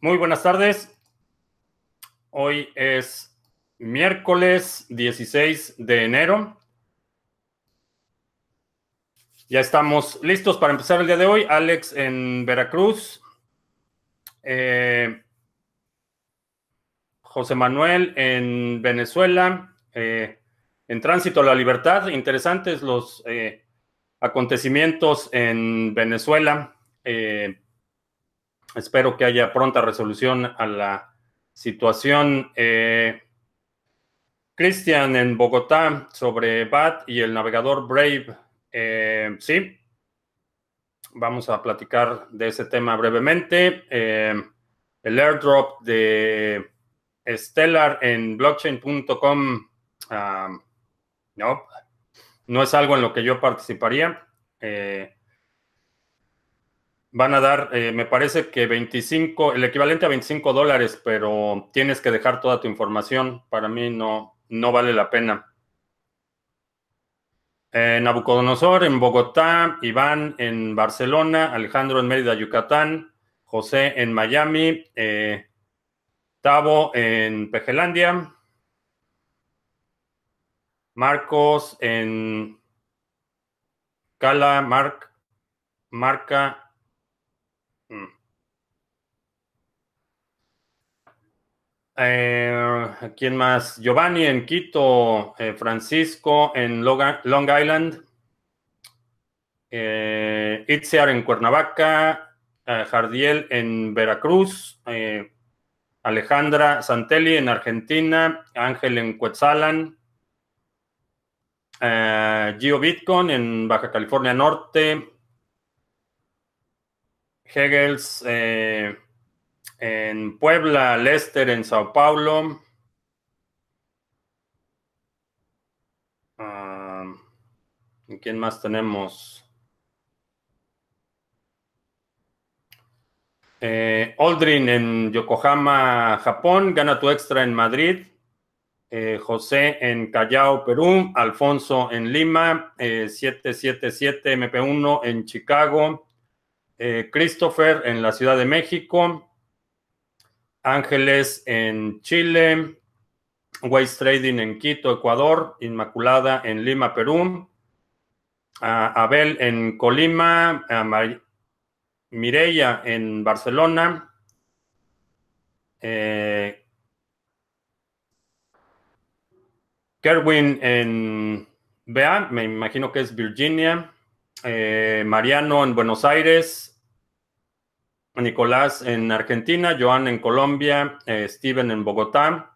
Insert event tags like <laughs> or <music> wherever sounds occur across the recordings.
Muy buenas tardes. Hoy es miércoles 16 de enero. Ya estamos listos para empezar el día de hoy. Alex en Veracruz. Eh, José Manuel en Venezuela. Eh, en tránsito a la libertad. Interesantes los eh, acontecimientos en Venezuela. Espero que haya pronta resolución a la situación. Eh, Cristian en Bogotá sobre BAT y el navegador Brave. Eh, sí, vamos a platicar de ese tema brevemente. Eh, el airdrop de Stellar en blockchain.com. Ah, no, no es algo en lo que yo participaría. Van a dar, eh, me parece que 25, el equivalente a 25 dólares, pero tienes que dejar toda tu información. Para mí no, no vale la pena. Eh, Nabucodonosor en Bogotá, Iván en Barcelona, Alejandro en Mérida, Yucatán, José en Miami, eh, Tavo en Pejelandia, Marcos en Cala, Marc, Marca Mm. Eh, ¿Quién más? Giovanni en Quito, eh, Francisco en Long Island, eh, Itziar en Cuernavaca, eh, Jardiel en Veracruz, Alejandra Santelli en Argentina, Ángel en Cuetzalan, Gio Bitcoin en Baja California Norte, Hegels eh, en Puebla, Lester en Sao Paulo. Ah, ¿Quién más tenemos? Eh, Aldrin en Yokohama, Japón. Gana tu extra en Madrid. Eh, José en Callao, Perú. Alfonso en Lima. 777 MP1 en Chicago. Eh, Christopher en la Ciudad de México, Ángeles en Chile, Waste Trading en Quito, Ecuador, Inmaculada en Lima, Perú, Abel en Colima, Mireya en Barcelona, eh, Kerwin en Bea, me imagino que es Virginia, eh, Mariano en Buenos Aires, Nicolás en Argentina, Joan en Colombia, eh, Steven en Bogotá.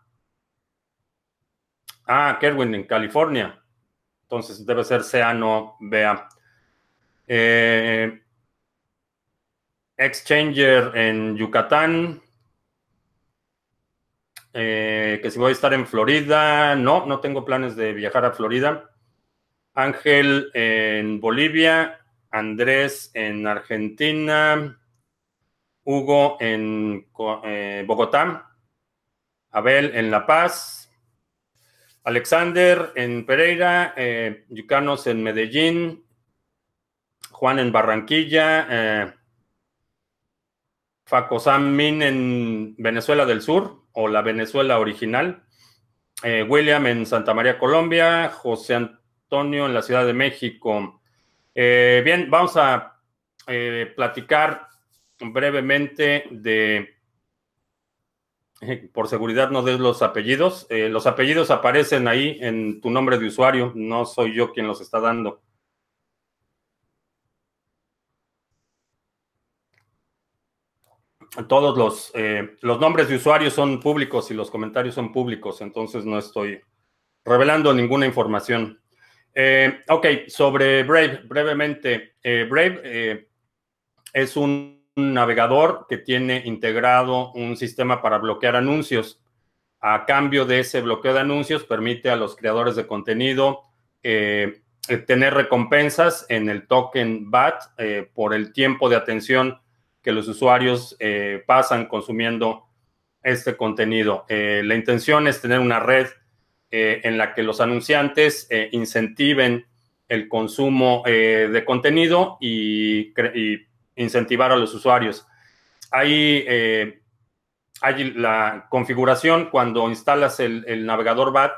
Ah, Kerwin en California. Entonces debe ser Seano, vea. Eh, Exchanger en Yucatán. Eh, que si voy a estar en Florida. No, no tengo planes de viajar a Florida. Ángel en Bolivia. Andrés en Argentina. Hugo en eh, Bogotá, Abel en La Paz, Alexander en Pereira, eh, Yucanos en Medellín, Juan en Barranquilla, eh, Min en Venezuela del Sur o la Venezuela original, eh, William en Santa María, Colombia, José Antonio en la Ciudad de México. bien, vamos a platicar brevemente de, por seguridad no des los apellidos, eh, los apellidos aparecen ahí en tu nombre de usuario, no soy yo quien los está dando. Todos los, eh, los nombres de usuarios son públicos y los comentarios son públicos, entonces no estoy revelando ninguna información. Eh, ok, sobre Brave, brevemente. Brave es un navegador que tiene integrado un sistema para bloquear anuncios. A cambio de ese bloqueo de anuncios, permite a los creadores de contenido eh, tener recompensas en el token BAT eh, por el tiempo de atención que los usuarios eh, pasan consumiendo este contenido. la intención es tener una red en la que los anunciantes incentiven el consumo de contenido y, y incentivar a los usuarios. Hay eh, hay la configuración, cuando instalas el, navegador BAT,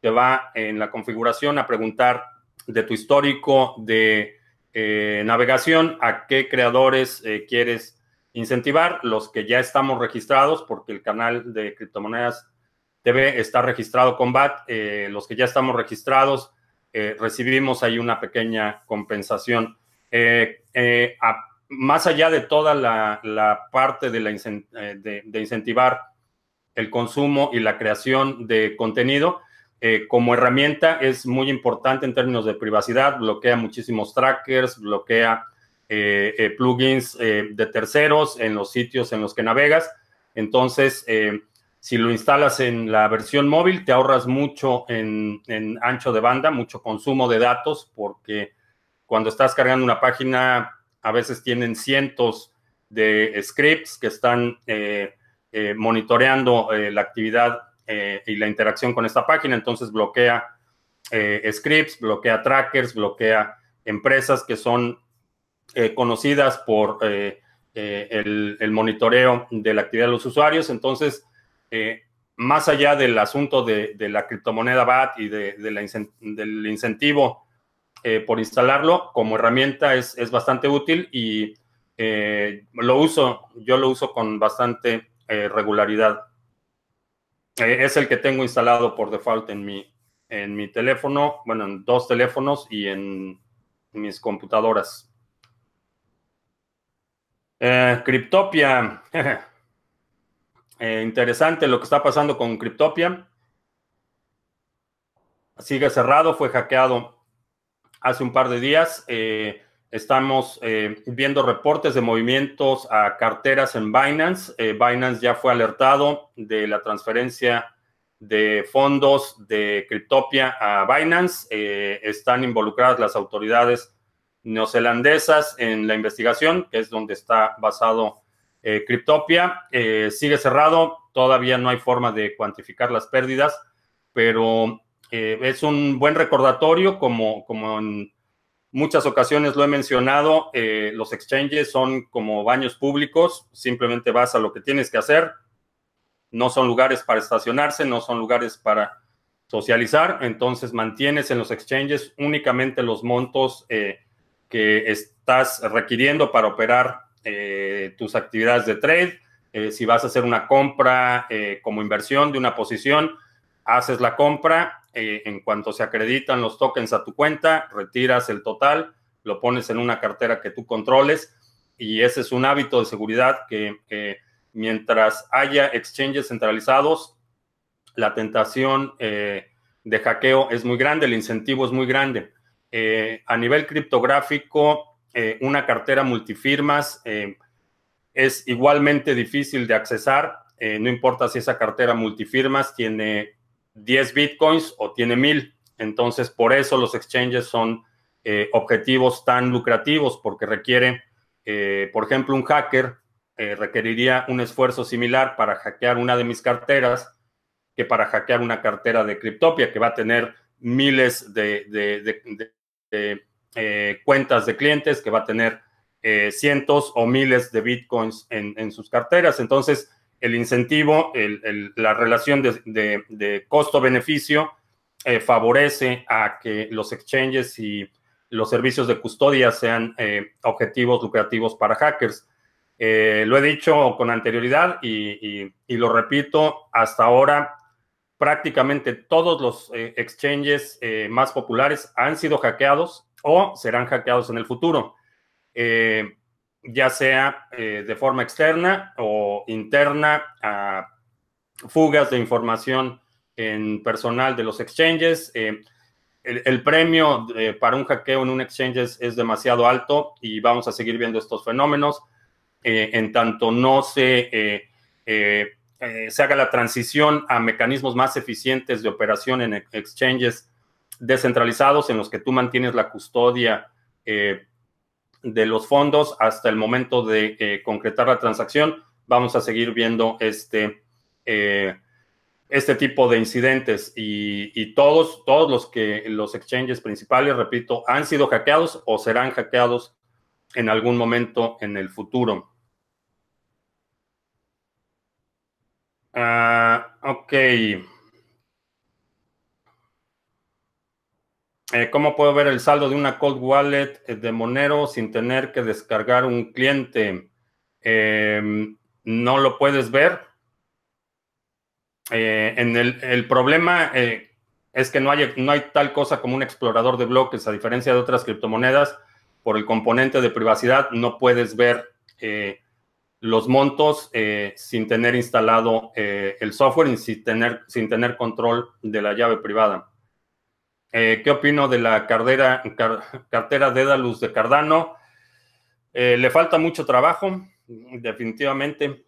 te va en la configuración a preguntar de tu histórico de eh, navegación a qué creadores eh, quieres incentivar, los que ya estamos registrados, porque el canal de criptomonedas TV está registrado con BAT, los que ya estamos registrados, recibimos ahí una pequeña compensación. A, más allá de toda la, parte de, la, eh, de, incentivar el consumo y la creación de contenido, eh, como herramienta es muy importante en términos de privacidad, bloquea muchísimos trackers, bloquea eh, plugins de terceros en los sitios en los que navegas. Entonces, si lo instalas en la versión móvil, te ahorras mucho en ancho de banda, mucho consumo de datos, porque cuando estás cargando una página a veces tienen cientos de scripts que están eh, eh, monitoreando eh, la actividad y la interacción con esta página, entonces bloquea scripts, bloquea trackers, bloquea empresas que son conocidas por el, monitoreo de la actividad de los usuarios. Entonces, más allá del asunto de, la criptomoneda BAT y de, del incentivo eh, por instalarlo como herramienta es, bastante útil y eh, lo uso, yo lo uso con bastante eh, regularidad. es el que tengo instalado por default en mi, en mi teléfono, bueno, en dos teléfonos y en mis computadoras. Cryptopia. <laughs> interesante lo que está pasando con Cryptopia. Sigue cerrado, fue hackeado hace un par de días. Eh, estamos eh, viendo reportes de movimientos a carteras en Binance. Eh, Binance ya fue alertado de la transferencia de fondos de Cryptopia a Binance. están involucradas las autoridades neozelandesas en la investigación, que es donde está basado Cryptopia. sigue cerrado, todavía no hay forma de cuantificar las pérdidas, pero eh, es un buen recordatorio, como, como en muchas ocasiones lo he mencionado, eh, los exchanges son como baños públicos, simplemente vas a lo que tienes que hacer, no son lugares para estacionarse, no son lugares para socializar, entonces mantienes en los exchanges únicamente los montos eh, que estás requiriendo para operar tus actividades de trade. si vas a hacer una compra como inversión de una posición, haces la compra, eh, en cuanto se acreditan los tokens a tu cuenta, retiras el total, lo pones en una cartera que tú controles y ese es un hábito de seguridad que mientras haya exchanges centralizados, la tentación eh, de hackeo es muy grande, el incentivo es muy grande. Eh, a nivel criptográfico, una cartera multifirmas es igualmente difícil de accesar, no importa si esa cartera multifirmas tiene 10 bitcoins o tiene 1000. Entonces, por eso los exchanges son eh, objetivos tan lucrativos, porque requiere, eh, por ejemplo, un hacker eh, requeriría un esfuerzo similar para hackear una de mis carteras que para hackear una cartera de Cryptopia, que va a tener miles de, cuentas de clientes, que va a tener cientos o miles de bitcoins en, en sus carteras. Entonces, el incentivo, la relación de, costo-beneficio eh, favorece a que los exchanges y los servicios de custodia sean eh, objetivos lucrativos para hackers. Eh, lo he dicho con anterioridad y, lo repito, hasta ahora prácticamente todos los exchanges más populares han sido hackeados o serán hackeados en el futuro ya sea eh, de forma externa o interna a fugas de información en personal de los exchanges. Eh, el, premio eh, para un hackeo en un exchange es, demasiado alto y vamos a seguir viendo estos fenómenos en tanto no se, se haga la transición a mecanismos más eficientes de operación en exchanges descentralizados en los que tú mantienes la custodia de los fondos hasta el momento de eh, concretar la transacción, vamos a seguir viendo este, eh, este tipo de incidentes y, todos, todos los que los exchanges principales, repito, han sido hackeados o serán hackeados en algún momento en el futuro. ok. Eh, ¿Cómo puedo ver el saldo de una cold wallet eh, de Monero sin tener que descargar un cliente? Em, no lo puedes ver. Eh, en el, problema es que no hay, no hay tal cosa como un explorador de bloques, a diferencia de otras criptomonedas, por el componente de privacidad no puedes ver los montos sin tener instalado el software y sin tener, sin tener control de la llave privada. Eh, ¿Qué opino de la cartera, cartera Dedalus de Cardano? Eh, le falta mucho trabajo, definitivamente.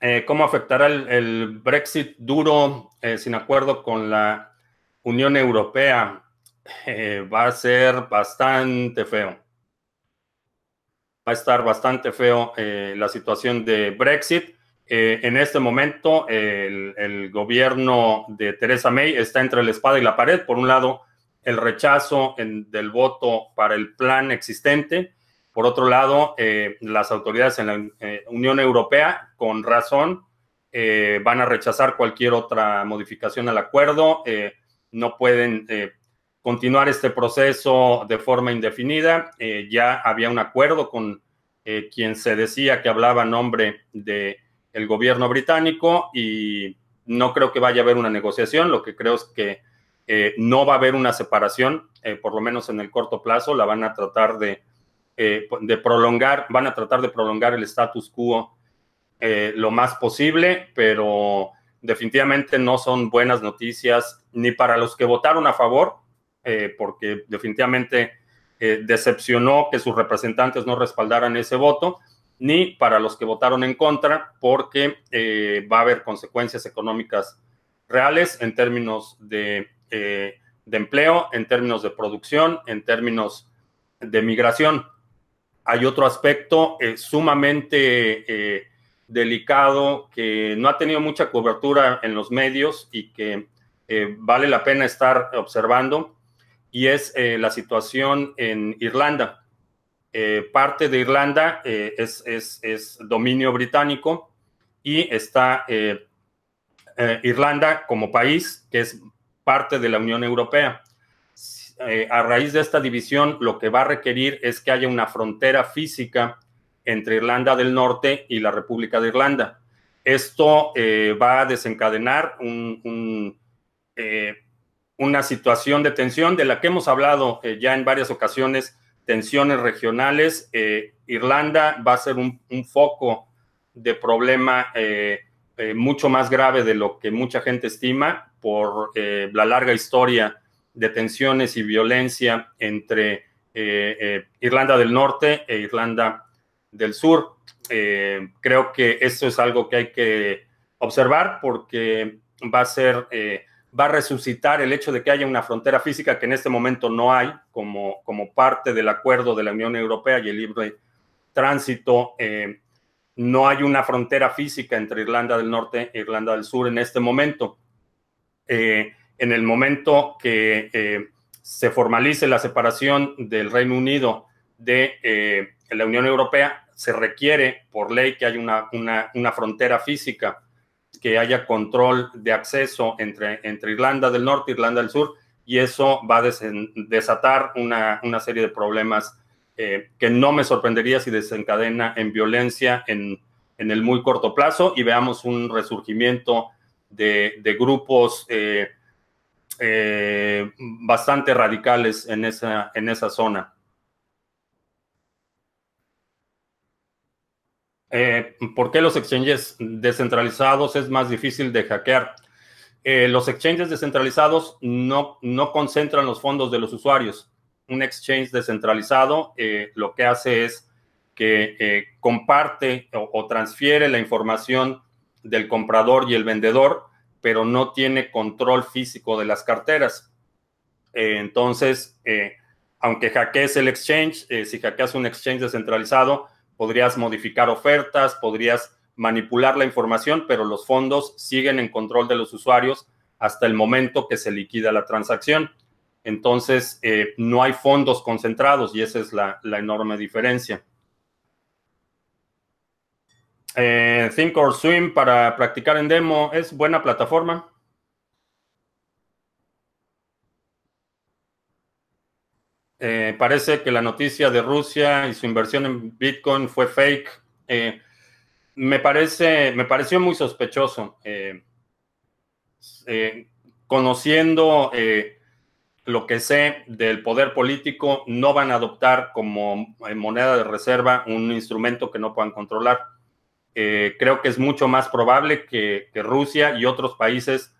Eh, ¿Cómo afectará el, Brexit duro sin acuerdo con la Unión Europea? va a ser bastante feo. Va a estar bastante feo la situación de Brexit. Eh, en este momento, el, gobierno de Theresa May está entre la espada y la pared. Por un lado, el rechazo del voto para el plan existente. Por otro lado, eh, las autoridades en la eh, Unión Europea, con razón, van a rechazar cualquier otra modificación al acuerdo. no pueden continuar este proceso de forma indefinida. ya había un acuerdo con quien se decía que hablaba en nombre de el gobierno británico y no creo que vaya a haber una negociación, lo que creo es que eh, no va a haber una separación, eh, por lo menos en el corto plazo, la van a tratar de, eh, de prolongar, van a tratar de prolongar el status quo lo más posible, pero definitivamente no son buenas noticias ni para los que votaron a favor, porque definitivamente decepcionó que sus representantes no respaldaran ese voto, ni para los que votaron en contra, porque eh, va a haber consecuencias económicas reales en términos de, eh, empleo, en términos de producción, en términos de migración. Hay otro aspecto eh, sumamente delicado que no ha tenido mucha cobertura en los medios y que vale la pena estar observando, y es la situación en Irlanda. Eh, parte de Irlanda eh, es, dominio británico y está eh, Irlanda como país, que es parte de la Unión Europea. a raíz de esta división, lo que va a requerir es que haya una frontera física entre Irlanda del Norte y la República de Irlanda. Esto va a desencadenar una situación de tensión de la que hemos hablado ya en varias ocasiones tensiones regionales. Eh, Irlanda va a ser un, foco de problema eh, eh, mucho más grave de lo que mucha gente estima por la larga historia de tensiones y violencia entre Irlanda del Norte e Irlanda del Sur. creo que eso es algo que hay que observar porque va a ser va a resucitar el hecho de que haya una frontera física que en este momento no hay como, como parte del acuerdo de la Unión Europea y el libre tránsito. Eh, no hay una frontera física entre Irlanda del Norte e Irlanda del Sur en este momento. Eh, en el momento que eh, se formalice la separación del Reino Unido de la Unión Europea, se requiere por ley que haya una, una, una frontera física que haya control de acceso entre, entre Irlanda del Norte e Irlanda del Sur, y eso va a desatar una, serie de problemas eh, que no me sorprendería si desencadena en violencia en, el muy corto plazo y veamos un resurgimiento de, grupos eh, eh, bastante radicales en esa, en esa zona. Eh, ¿Por qué los exchanges descentralizados es más difícil de hackear? Eh, los exchanges descentralizados no, no concentran los fondos de los usuarios. Un exchange descentralizado eh, lo que hace es que comparte o, transfiere la información del comprador y el vendedor, pero no tiene control físico de las carteras. entonces, aunque hackees el exchange, si hackeas un exchange descentralizado, podrías modificar ofertas, podrías manipular la información, pero los fondos siguen en control de los usuarios hasta el momento que se liquida la transacción. Entonces, eh, no hay fondos concentrados y esa es la, enorme diferencia. Think or Swim para practicar en demo es buena plataforma. Eh, parece que la noticia de Rusia y su inversión en Bitcoin fue fake. Eh, me, parece, me pareció muy sospechoso. Eh, conociendo lo que sé del poder político, no van a adoptar como moneda de reserva un instrumento que no puedan controlar. creo que es mucho más probable que, que Rusia y otros países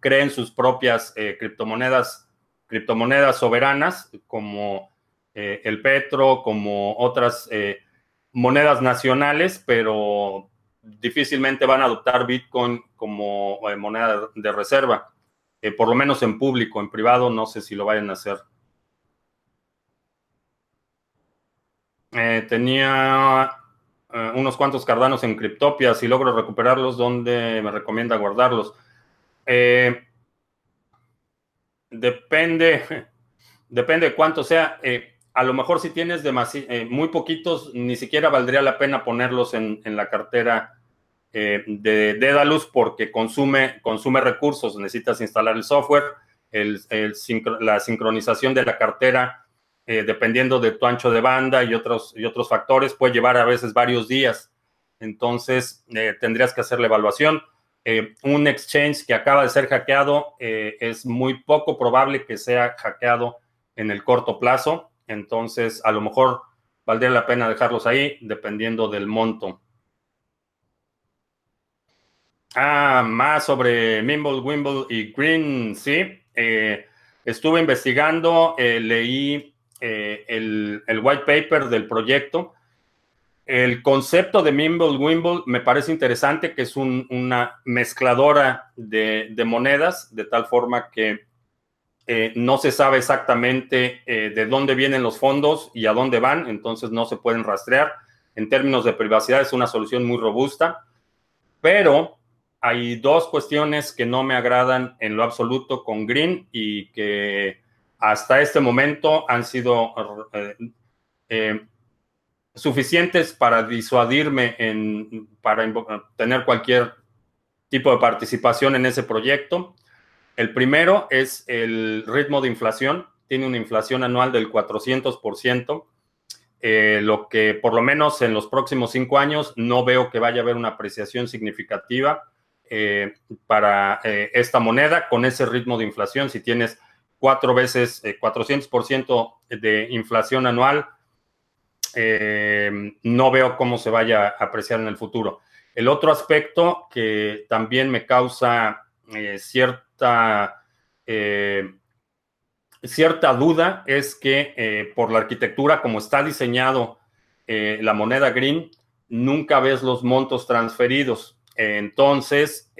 creen sus propias criptomonedas criptomonedas soberanas como eh, el petro, como otras eh, monedas nacionales, pero difícilmente van a adoptar Bitcoin como eh, moneda de reserva, por lo menos en público, en privado no sé si lo vayan a hacer. tenía unos cuantos cardanos en Cryptopia, si logro recuperarlos, ¿dónde me recomienda guardarlos? Depende, depende de cuánto sea. Eh, a lo mejor si tienes eh, muy poquitos, ni siquiera valdría la pena ponerlos en, la cartera eh, de Dedalus porque consume, consume recursos. Necesitas instalar el software, la sincronización de la cartera, dependiendo de tu ancho de banda y otros, y otros factores, puede llevar a veces varios días. Entonces, tendrías que hacer la evaluación. Eh, un exchange que acaba de ser hackeado eh, es muy poco probable que sea hackeado en el corto plazo. Entonces, a lo mejor valdría la pena dejarlos ahí dependiendo del monto. Ah, más sobre Mimble, Wimble y Green, sí. Eh, estuve investigando, leí el, el, white paper del proyecto el concepto de Mimble Wimble me parece interesante, que es una mezcladora de, monedas, de tal forma que eh, no se sabe exactamente eh, de dónde vienen los fondos y a dónde van, entonces no se pueden rastrear. En términos de privacidad es una solución muy robusta, pero hay dos cuestiones que no me agradan en lo absoluto con Green y que hasta este momento han sido... Eh, suficientes para disuadirme en, para tener cualquier tipo de participación en ese proyecto. El primero es el ritmo de inflación. Tiene una inflación anual del 400%, eh, lo que por lo menos en los próximos cinco años no veo que vaya a haber una apreciación significativa eh, para eh, esta moneda con ese ritmo de inflación. Si tienes cuatro veces 400% de inflación anual, eh, no veo cómo se vaya a apreciar en el futuro. El otro aspecto que también me causa eh, cierta, eh, cierta duda es que por la arquitectura, como está diseñado la moneda green, nunca ves los montos transferidos. entonces,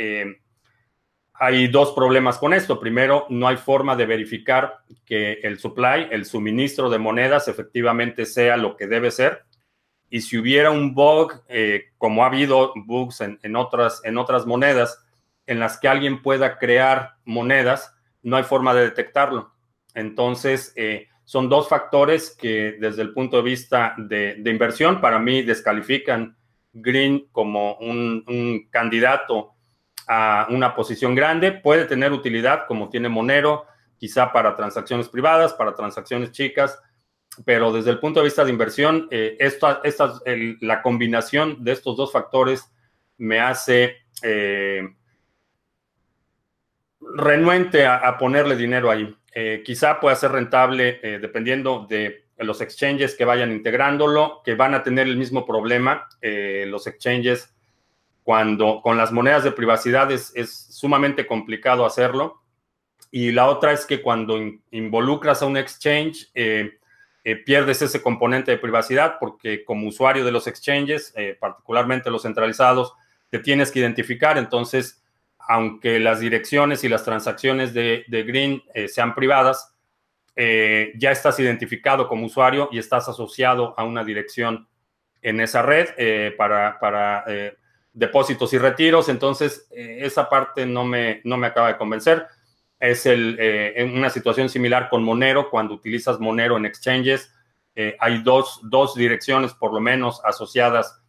hay dos problemas con esto. Primero, no hay forma de verificar que el supply, el suministro de monedas, efectivamente sea lo que debe ser. Y si hubiera un bug, eh, como ha habido bugs en, otras, en otras monedas, en las que alguien pueda crear monedas, no hay forma de detectarlo. Entonces, eh, son dos factores que desde el punto de vista de, inversión, para mí descalifican Green como un, un candidato a una posición grande, puede tener utilidad como tiene Monero, quizá para transacciones privadas, para transacciones chicas, pero desde el punto de vista de inversión, eh, esta, la combinación de estos dos factores me hace eh, renuente a, ponerle dinero ahí. Eh, quizá pueda ser rentable dependiendo de los exchanges que vayan integrándolo, que van a tener el mismo problema. los exchanges cuando con las monedas de privacidad es, sumamente complicado hacerlo. Y la otra es que cuando involucras a un exchange, eh, eh, pierdes ese componente de privacidad porque como usuario de los exchanges, eh, particularmente los centralizados, te tienes que identificar. Entonces, aunque las direcciones y las transacciones de, Green sean privadas, ya estás identificado como usuario y estás asociado a una dirección en esa red para, para depósitos y retiros, entonces eh, esa parte no me, no me acaba de convencer. Es el, eh, una situación similar con Monero, cuando utilizas Monero en exchanges, eh, hay dos, dos, direcciones por lo menos asociadas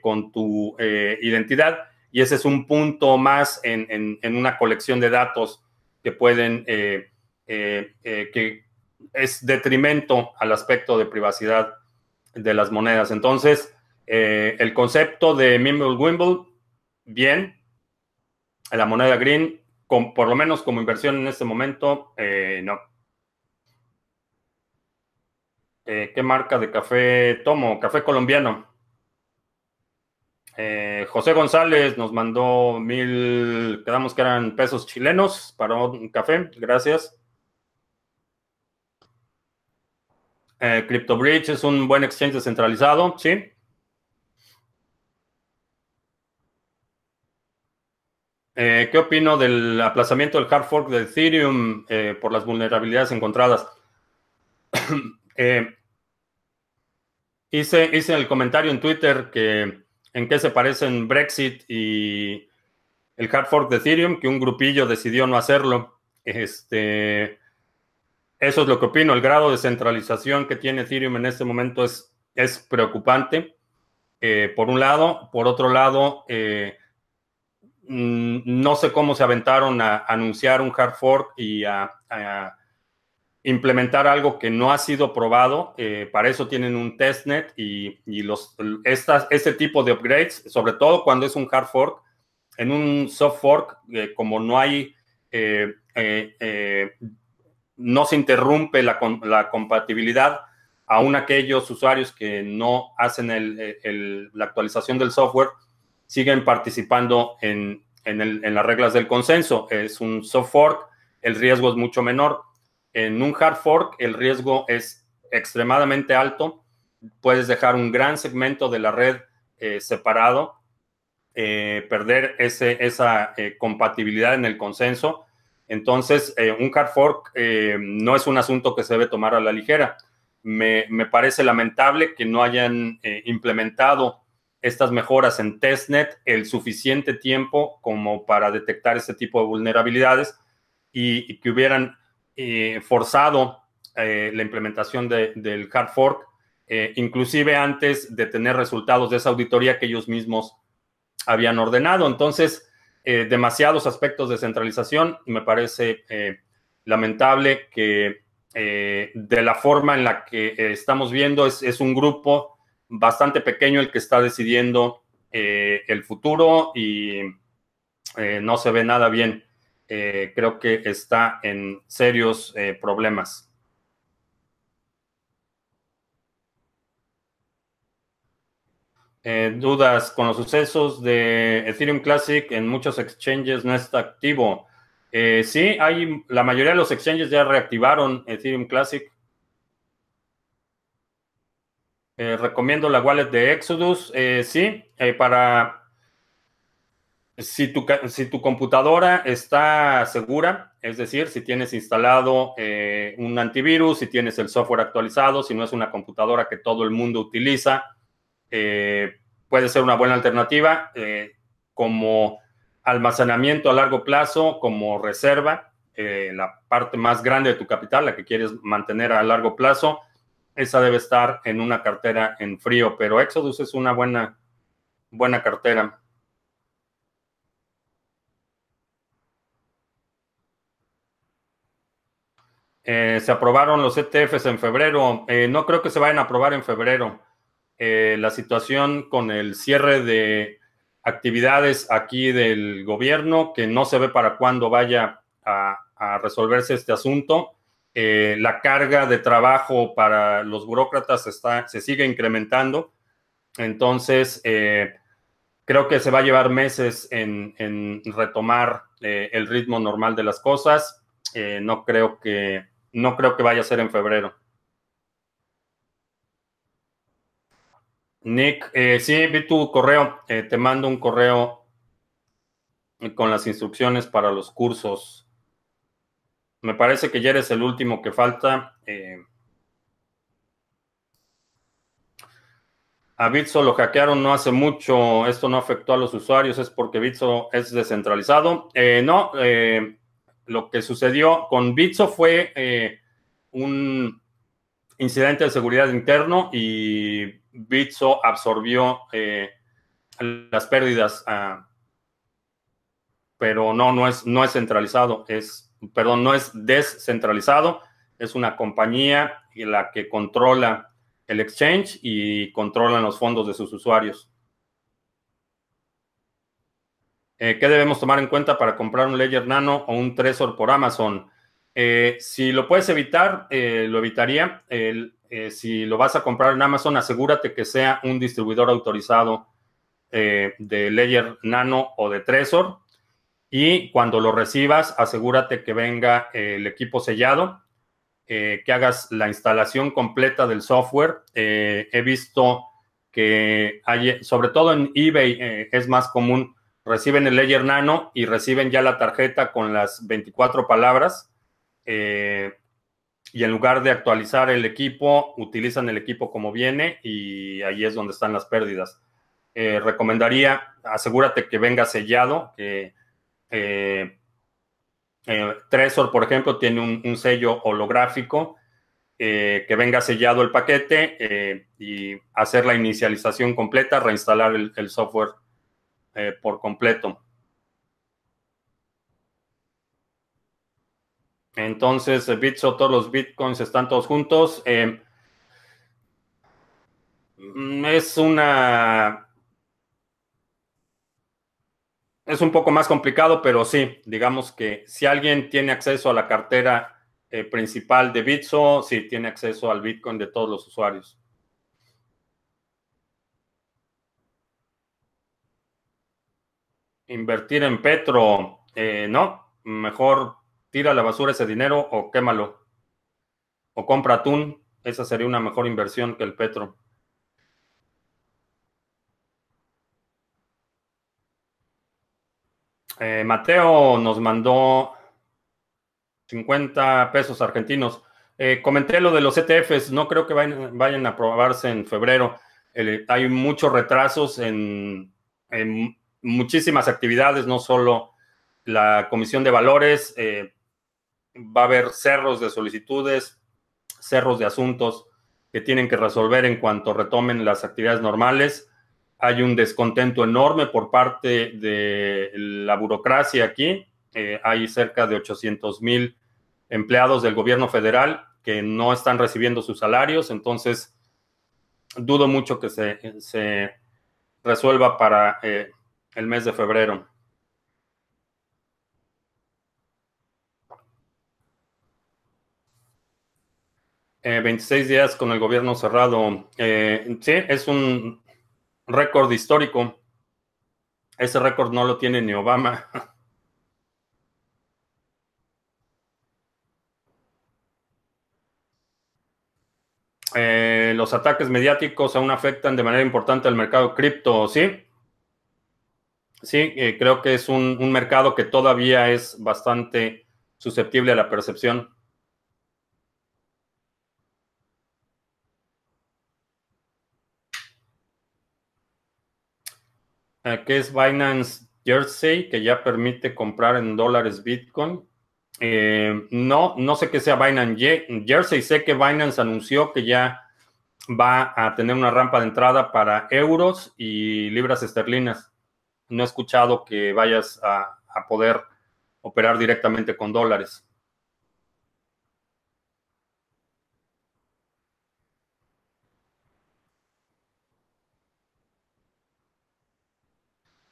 con tu identidad. Y ese es un punto más en, una colección de datos que pueden, que es detrimento al aspecto de privacidad de las monedas. Entonces, el concepto de Mimble Wimble, bien. La moneda green, por lo menos como inversión en este momento, no. Eh, ¿Qué marca de café tomo? Café colombiano. Eh, José González nos mandó mil, quedamos que eran pesos chilenos para un café, gracias. Eh, CryptoBridge es un buen exchange descentralizado, sí. ¿Qué opino del aplazamiento del hard fork de Ethereum por las vulnerabilidades encontradas? <clears throat> Eh, hice, hice el comentario en Twitter que en qué se parecen Brexit y el hard fork de Ethereum, que un grupillo decidió no hacerlo. Este, eso es lo que opino. El grado de centralización que tiene Ethereum en este momento es, es preocupante. Eh, por un lado, por otro lado, eh, mm, no sé cómo se aventaron a anunciar un hard fork y a implementar algo que no ha sido probado. Eh, para eso tienen un testnet y, y este tipo de upgrades, sobre todo cuando es un hard fork, en un soft fork, eh, como no hay, eh, no se interrumpe la, compatibilidad, aún aquellos usuarios que no hacen la actualización del software siguen participando en, en, en las reglas del consenso. Es un soft fork, el riesgo es mucho menor en un hard fork el riesgo es extremadamente alto. Puedes dejar un gran segmento de la red eh, separado, eh, perder ese, esa eh, compatibilidad en el consenso. Entonces, un hard fork no es un asunto que se debe tomar a la ligera. Me, me parece lamentable que no hayan implementado estas mejoras en testnet el suficiente tiempo como para detectar ese tipo de vulnerabilidades y, que hubieran eh, forzado eh, la implementación del hard fork, eh, inclusive antes de tener resultados de esa auditoría que ellos mismos habían ordenado. Entonces, demasiados aspectos de centralización. Me parece lamentable que de la forma en la que estamos viendo es, un grupo bastante pequeño el que está decidiendo el futuro y no se ve nada bien. Eh, creo que está en serios eh, problemas. Eh, dudas con los sucesos de Ethereum Classic en muchos exchanges no está activo. sí, hay la mayoría de los exchanges ya reactivaron Ethereum Classic. Recomiendo la wallet de Exodus. sí, para si tu, si tu computadora está segura, es decir, si tienes instalado eh, un antivirus, si tienes el software actualizado, si no es una computadora que todo el mundo utiliza, eh, puede ser una buena alternativa eh, como almacenamiento a largo plazo, como reserva, la parte más grande de tu capital, la que quieres mantener a largo plazo, esa debe estar en una cartera en frío, pero Exodus es una buena, buena cartera. Eh, se aprobaron los ETFs en febrero. Eh, no creo que se vayan a aprobar en febrero. Eh, la situación con el cierre de actividades aquí del gobierno, que no se ve para cuándo vaya a, resolverse este asunto. La carga de trabajo para los burócratas se sigue incrementando. Entonces, creo que se va a llevar meses en, retomar el ritmo normal de las cosas. no creo que no creo que vaya a ser en febrero. Nick, eh, sí, vi tu correo. Eh, te mando un correo con las instrucciones para los cursos. Me parece que ya eres el último que falta. Eh, a Bitso lo hackearon no hace mucho. Esto no afectó a los usuarios. Es porque Bitso es descentralizado. no, lo que sucedió con Bitso fue eh, un incidente de seguridad interno y Bitso absorbió las pérdidas, ah, pero no, no es, no es centralizado, es, perdón, no es descentralizado, es una compañía la que controla el exchange y controlan los fondos de sus usuarios. Eh, ¿Qué debemos tomar en cuenta para comprar un Ledger Nano o un Trezor por Amazon? Eh, si lo puedes evitar, eh, lo evitaría. si lo vas a comprar en Amazon, asegúrate que sea un distribuidor autorizado de Ledger Nano o de Trezor. Y cuando lo recibas, asegúrate que venga el equipo sellado, que hagas la instalación completa del software. he visto que hay, sobre todo en eBay, es más común reciben el Ledger Nano y reciben ya la tarjeta con las 24 palabras. Eh, y en lugar de actualizar el equipo, utilizan el equipo como viene y ahí es donde están las pérdidas. Eh, recomendaría, asegúrate que venga sellado, que eh, Tresor, por ejemplo, tiene un, sello holográfico, que venga sellado el paquete y hacer la inicialización completa, reinstalar el software eh, por completo. Entonces, Bitso, todos los bitcoins están todos juntos. Eh, es una. Es un poco más complicado, pero sí, digamos que si alguien tiene acceso a la cartera eh, principal de Bitso, sí tiene acceso al Bitcoin de todos los usuarios. Invertir en Petro, eh, no, mejor tira a la basura ese dinero o quémalo. O compra atún, esa sería una mejor inversión que el Petro. Eh, Mateo nos mandó 50 pesos argentinos. Eh, comenté lo de los ETFs, no creo que vayan, a aprobarse en febrero. hay muchos retrasos en, muchísimas actividades, no solo la Comisión de Valores, eh, va a haber cerros de solicitudes, cerros de asuntos que tienen que resolver en cuanto retomen las actividades normales. Hay un descontento enorme por parte de la burocracia aquí. Eh, hay cerca de 800 mil empleados del gobierno federal que no están recibiendo sus salarios, entonces dudo mucho que se, resuelva para eh, el mes de febrero. Eh, 26 días con el gobierno cerrado. Eh, sí, es un récord histórico. Ese récord no lo tiene ni Obama. <laughs> Eh, los ataques mediáticos aún afectan de manera importante al mercado cripto, ¿sí? Sí, eh, creo que es un, mercado que todavía es bastante susceptible a la percepción. Eh, ¿Qué es Binance Jersey? Que ya permite comprar en dólares Bitcoin. Eh, no, no sé qué sea Binance Jersey. Sé que Binance anunció que ya va a tener una rampa de entrada para euros y libras esterlinas no he escuchado que vayas a, poder operar directamente con dólares.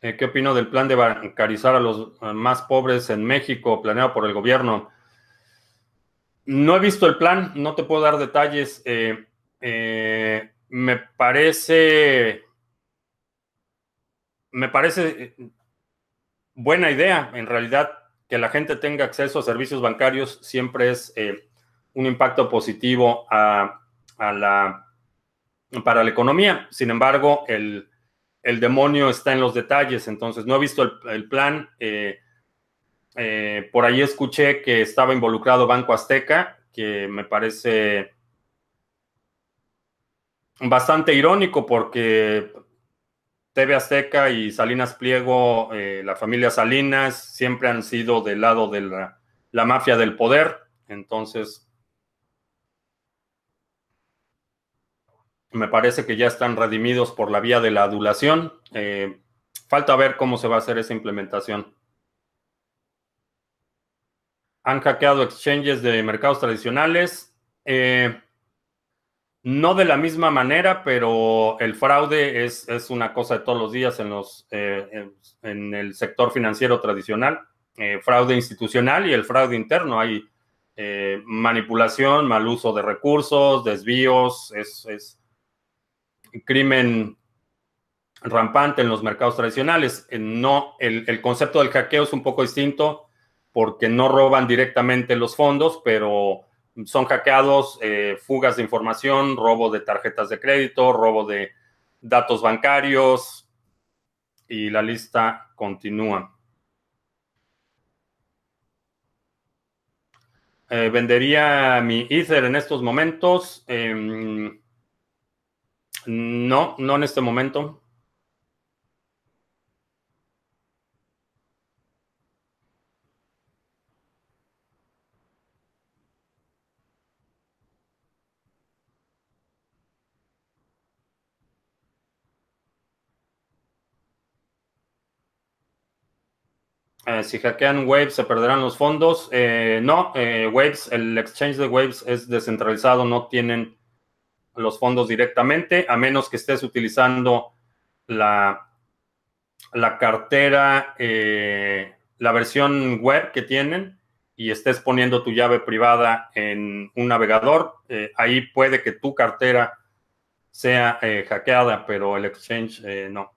Eh, ¿Qué opino del plan de bancarizar a los eh, más pobres en México planeado por el gobierno? No he visto el plan, no te puedo dar detalles. Eh, me parece me parece buena idea. En realidad, que la gente tenga acceso a servicios bancarios siempre es un impacto positivo para la economía. Sin embargo, el, demonio está en los detalles. Entonces, no he visto el, plan. Eh, por ahí escuché que estaba involucrado Banco Azteca, que me parece bastante irónico porque TV Azteca y Salinas Pliego, eh, la familia Salinas, siempre han sido del lado de la, mafia del poder. Entonces, Me parece que ya están redimidos por la vía de la adulación. Eh, falta ver cómo se va a hacer esa implementación. Han hackeado exchanges de mercados tradicionales. Eh, no de la misma manera, pero el fraude es, una cosa de todos los días en, los, eh, en, el sector financiero tradicional. Fraude institucional y el fraude interno. Hay manipulación, mal uso de recursos, desvíos, es, es, crimen rampante en los mercados tradicionales. No, el, el concepto del hackeo es un poco distinto porque no roban directamente los fondos, pero son hackeados, eh, fugas de información, robo de tarjetas de crédito, robo de datos bancarios y la lista continúa. Eh, vendería mi Ether en estos momentos. Em, no, no en este momento. Eh, si hackean Waves, ¿se perderán los fondos? Eh, no, eh, Waves, el exchange de Waves es descentralizado, no tienen los fondos directamente, a menos que estés utilizando la, la cartera, la versión web que tienen y estés poniendo tu llave privada en un navegador. ahí puede que tu cartera sea hackeada, pero el exchange no.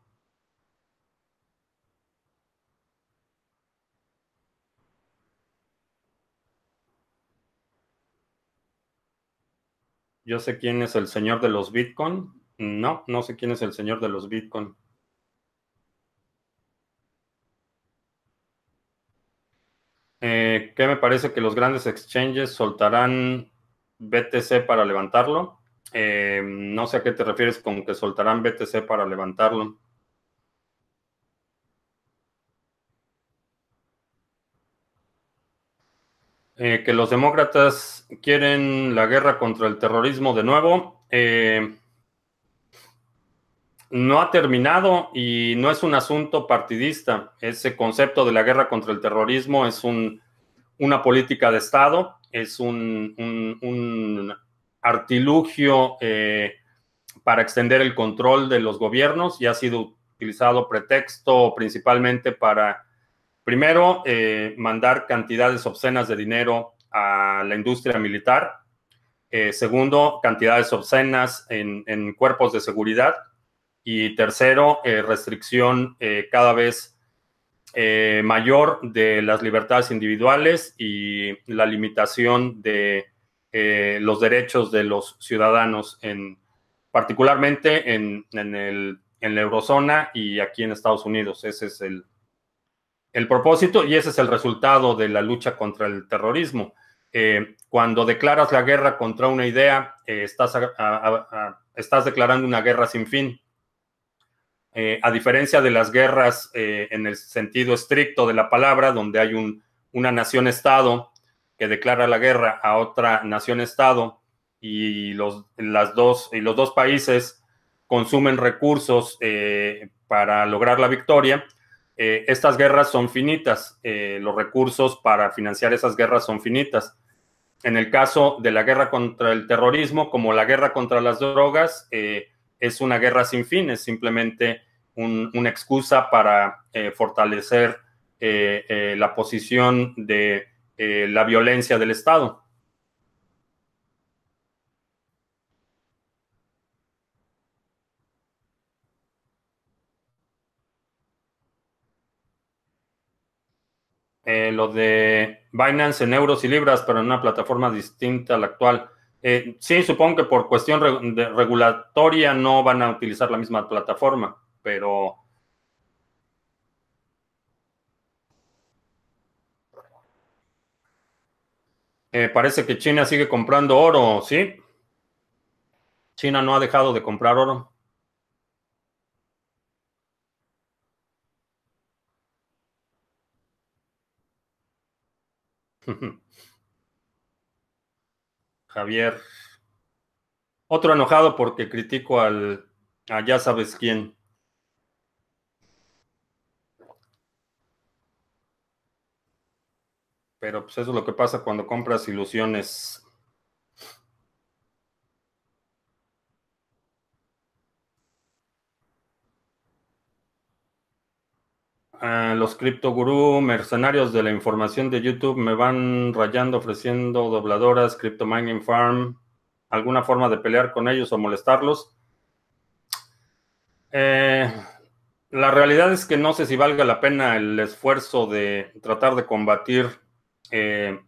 Yo sé quién es el señor de los Bitcoin. No, no sé quién es el señor de los Bitcoin. Eh, ¿Qué me parece que los grandes exchanges soltarán BTC para levantarlo? Eh, no sé a qué te refieres con que soltarán BTC para levantarlo. Eh, que los demócratas quieren la guerra contra el terrorismo de nuevo. Eh, no ha terminado y no es un asunto partidista. Ese concepto de la guerra contra el terrorismo es una política de Estado, es un, artilugio eh, para extender el control de los gobiernos y ha sido utilizado pretexto principalmente para Primero, eh, mandar cantidades obscenas de dinero a la industria militar. Eh, segundo, cantidades obscenas en, cuerpos de seguridad. Y tercero, eh, restricción cada vez mayor de las libertades individuales y la limitación de los derechos de los ciudadanos, en, particularmente en, en la eurozona y aquí en Estados Unidos. Ese es el, el propósito y ese es el resultado de la lucha contra el terrorismo. Eh, cuando declaras la guerra contra una idea, eh, estás, estás, declarando una guerra sin fin. Eh, a diferencia de las guerras en el sentido estricto de la palabra, donde hay un, una nación-estado que declara la guerra a otra nación-estado y los, las dos, y los dos países consumen recursos para lograr la victoria, eh, estas guerras son finitas, eh, los recursos para financiar esas guerras son finitas. En el caso de la guerra contra el terrorismo, como la guerra contra las drogas, eh, es una guerra sin fin, es simplemente una excusa para fortalecer la posición de la violencia del Estado. Eh, lo de Binance en euros y libras, pero en una plataforma distinta a la actual. Eh, sí, supongo que por cuestión regulatoria no van a utilizar la misma plataforma, pero... Eh, parece que China sigue comprando oro, ¿sí? China no ha dejado de comprar oro. <laughs> Javier. Otro enojado porque critico al, ya sabes quién. Pero pues eso es lo que pasa cuando compras ilusiones. Ah, los cripto gurú, mercenarios de la información de YouTube, me van rayando ofreciendo dobladoras, crypto mining farm, alguna forma de pelear con ellos o molestarlos. Eh, la realidad es que no sé si valga la pena el esfuerzo de tratar de combatir. Eh,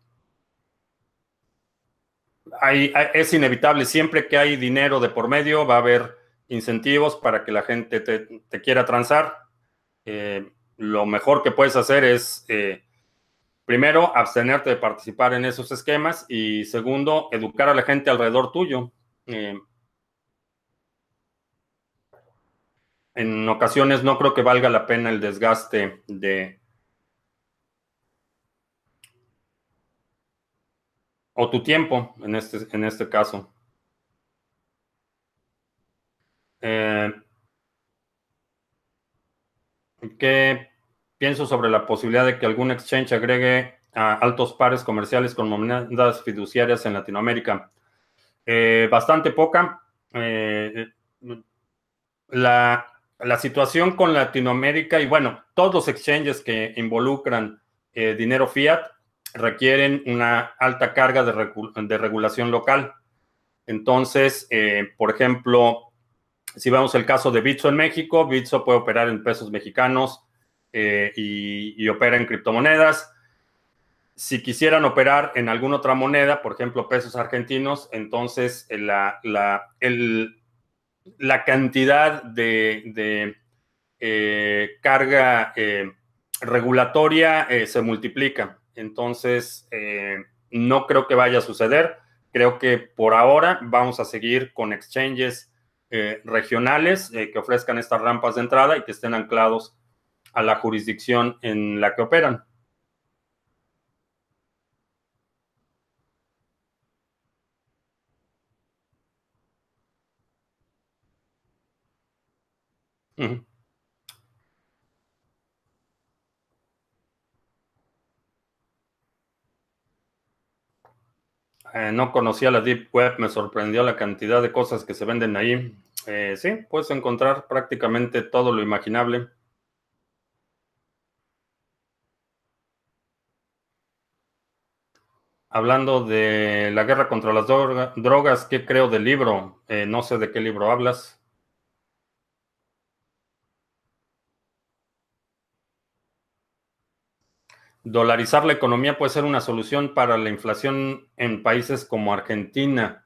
es inevitable, siempre que hay dinero de por medio va a haber incentivos para que la gente te, quiera transar. Eh, lo mejor que puedes hacer es, primero, abstenerte de participar en esos esquemas y segundo, educar a la gente alrededor tuyo en ocasiones no creo que valga la pena el desgaste de... o tu tiempo en este, en este caso. Eh, ¿Qué pienso sobre la posibilidad de que algún exchange agregue a altos pares comerciales con monedas fiduciarias en Latinoamérica? Eh, bastante poca. Eh, la, la situación con Latinoamérica y bueno, todos los exchanges que involucran eh, dinero fiat requieren una alta carga de, regulación local. Entonces, por ejemplo, si vemos el caso de Bitso en México, Bitso puede operar en pesos mexicanos eh, y, opera en criptomonedas. Si quisieran operar en alguna otra moneda, por ejemplo, pesos argentinos, entonces la, el, la cantidad de, eh, carga eh, regulatoria eh, se multiplica. Entonces, no creo que vaya a suceder. Creo que por ahora vamos a seguir con exchanges regionales que ofrezcan estas rampas de entrada y que estén anclados a la jurisdicción en la que operan. Eh, no conocía la Deep Web, me sorprendió la cantidad de cosas que se venden ahí. Eh, sí, puedes encontrar prácticamente todo lo imaginable. Hablando de la guerra contra las drogas, ¿qué creo del libro? Eh, no sé de qué libro hablas. Dolarizar la economía puede ser una solución para la inflación en países como Argentina.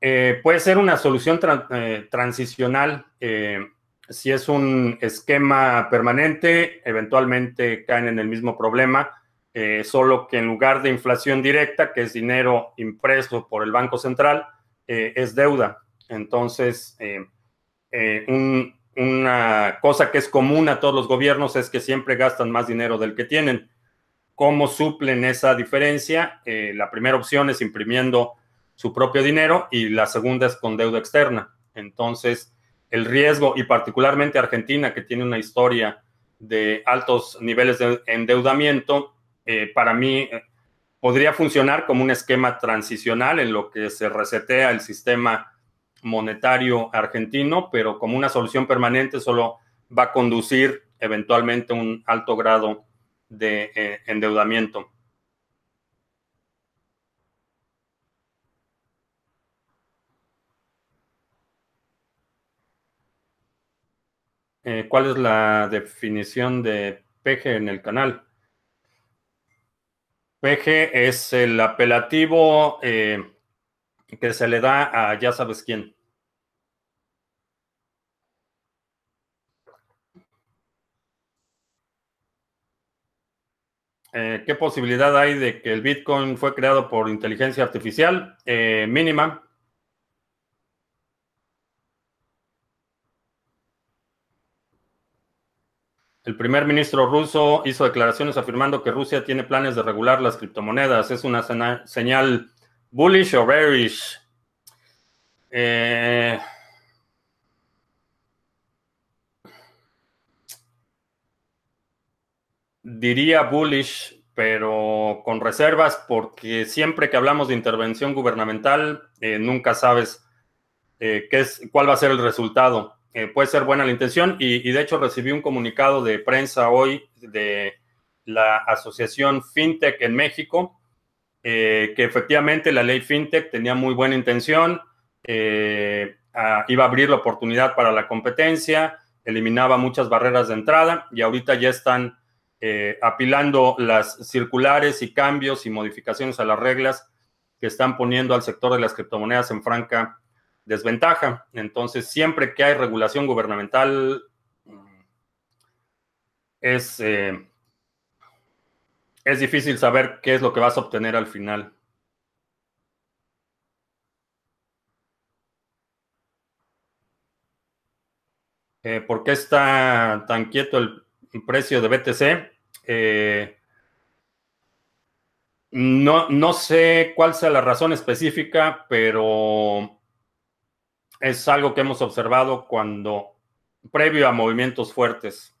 Eh, puede ser una solución eh, transicional. Si es un esquema permanente, eventualmente caen en el mismo problema, solo que en lugar de inflación directa, que es dinero impreso por el Banco Central, es deuda. Entonces, un, una cosa que es común a todos los gobiernos es que siempre gastan más dinero del que tienen. ¿Cómo suplen esa diferencia? Eh, la primera opción es imprimiendo su propio dinero y la segunda es con deuda externa. Entonces, el riesgo, y particularmente Argentina, que tiene una historia de altos niveles de endeudamiento, eh, para mí eh, podría funcionar como un esquema transicional en lo que se resetea el sistema monetario argentino, pero como una solución permanente solo va a conducir eventualmente un alto grado de eh, endeudamiento. ¿Cuál es la definición de PG en el canal? PG es el apelativo eh, que se le da a ya sabes quién. Eh, ¿Qué posibilidad hay de que el Bitcoin fue creado por inteligencia artificial? Eh, mínima. El primer ministro ruso hizo declaraciones afirmando que Rusia tiene planes de regular las criptomonedas. Es una señal bullish o bearish. Eh, diría bullish, pero con reservas, porque siempre que hablamos de intervención gubernamental, eh, nunca sabes eh, qué es, cuál va a ser el resultado. Puede ser buena la intención. Y, de hecho recibí un comunicado de prensa hoy de la Asociación FinTech en México, que efectivamente la ley FinTech tenía muy buena intención, iba a abrir la oportunidad para la competencia, eliminaba muchas barreras de entrada y ahorita ya están eh, apilando las circulares y cambios y modificaciones a las reglas que están poniendo al sector de las criptomonedas en franca desventaja. Entonces, siempre que hay regulación gubernamental, es, eh, es difícil saber qué es lo que vas a obtener al final. Eh, ¿Por qué está tan quieto el precio de BTC? Eh, no, no sé cuál sea la razón específica, pero es algo que hemos observado cuando, previo a movimientos fuertes.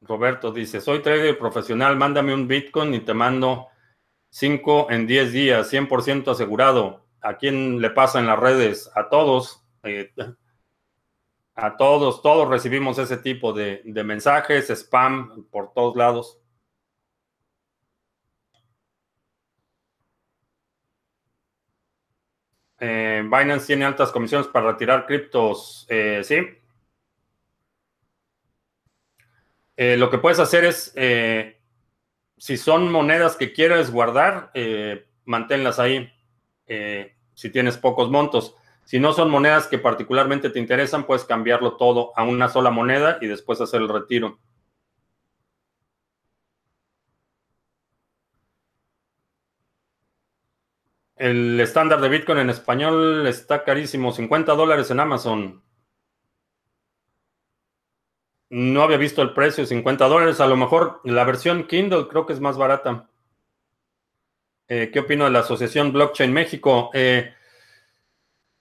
Roberto dice, soy trader profesional, mándame un Bitcoin y te mando 5 en 10 días, 100% asegurado. ¿A quién le pasa en las redes? A todos. Eh, a todos, todos recibimos ese tipo de, mensajes, spam por todos lados. Eh, Binance tiene altas comisiones para retirar criptos, eh, ¿sí? lo que puedes hacer es, si son monedas que quieres guardar, manténlas ahí eh, si tienes pocos montos. Si no son monedas que particularmente te interesan, puedes cambiarlo todo a una sola moneda y después hacer el retiro. El estándar de Bitcoin en español está carísimo, 50 dólares en Amazon. No había visto el precio, 50 dólares. A lo mejor la versión Kindle creo que es más barata. Eh, ¿Qué opino de la Asociación Blockchain México? Eh,